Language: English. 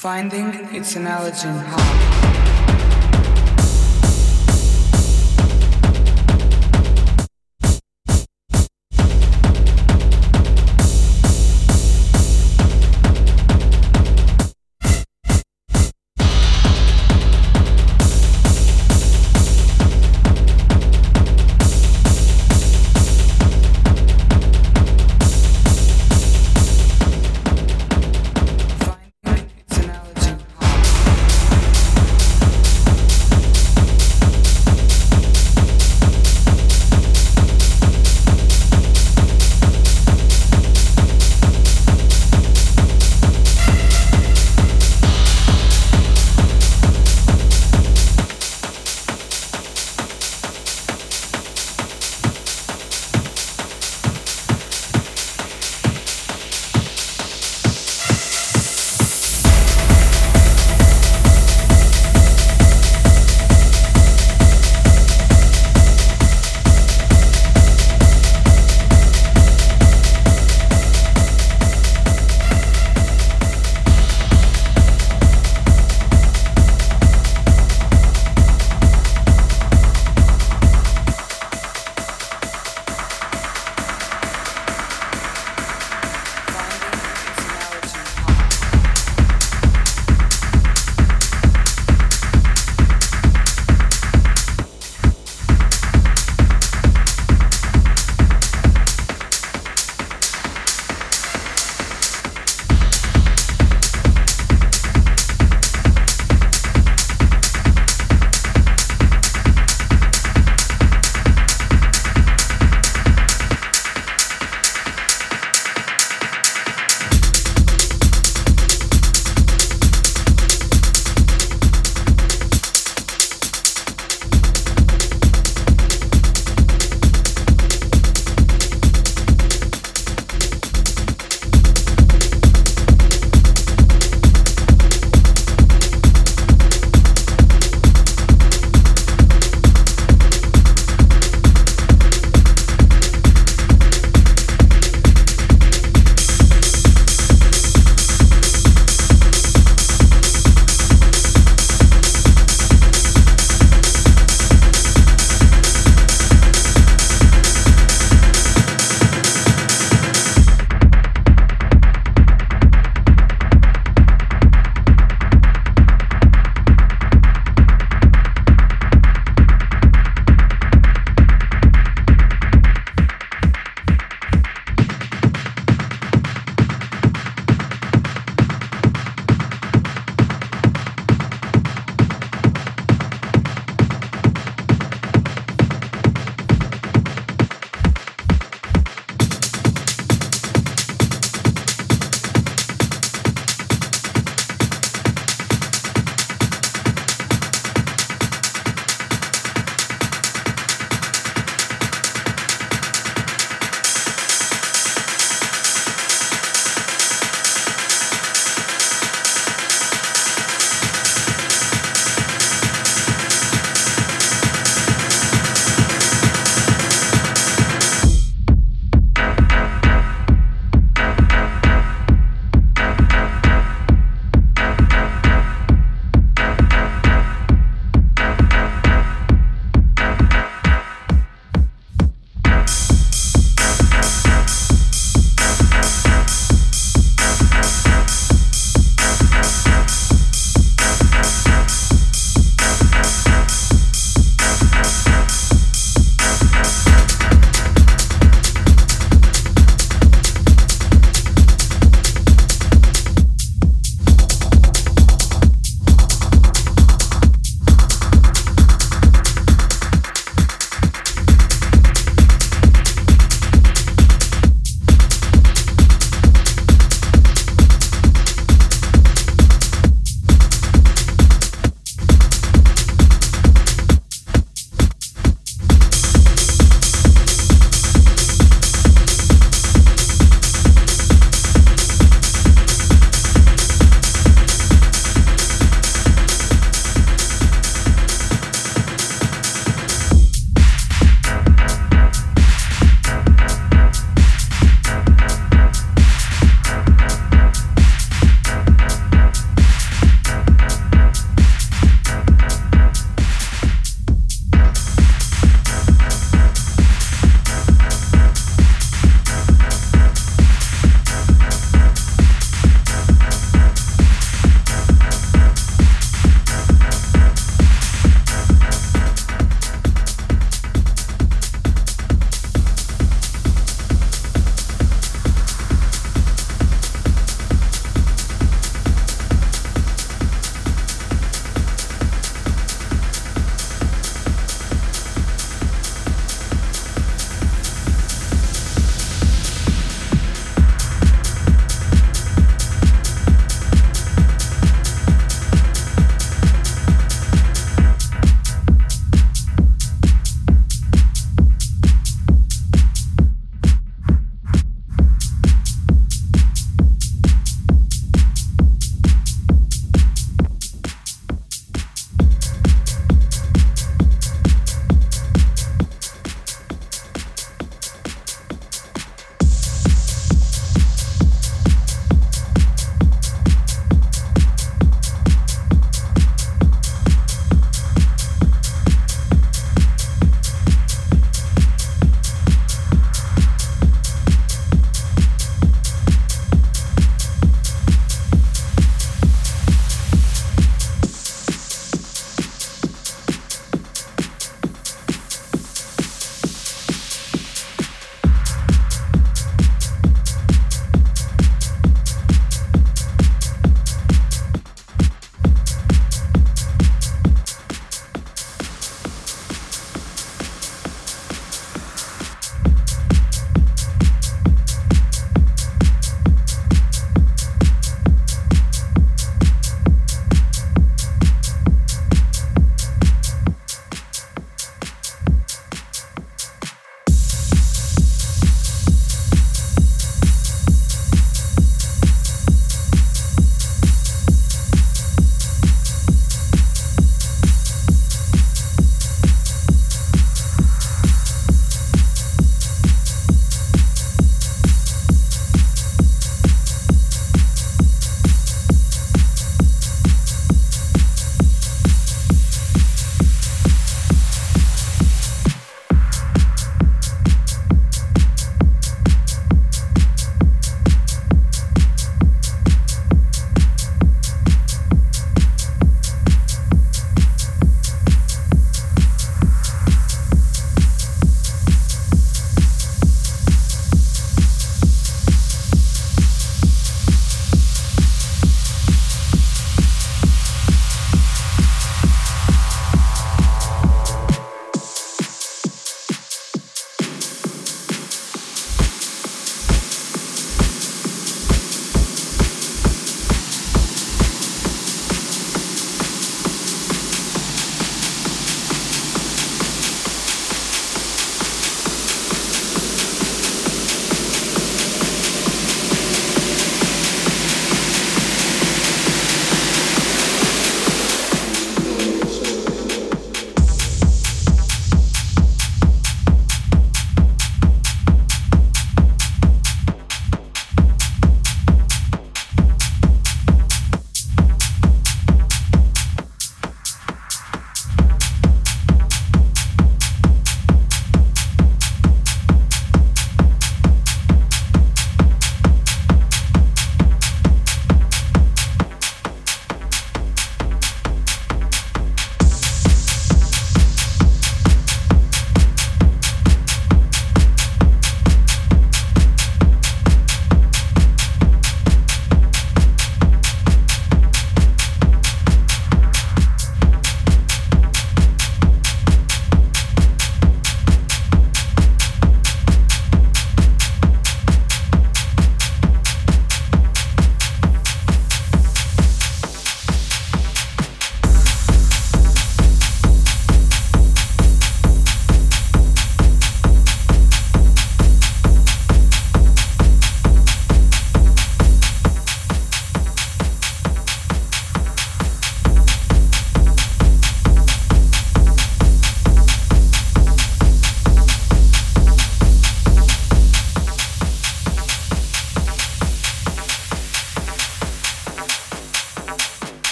Finding its analogy in heart.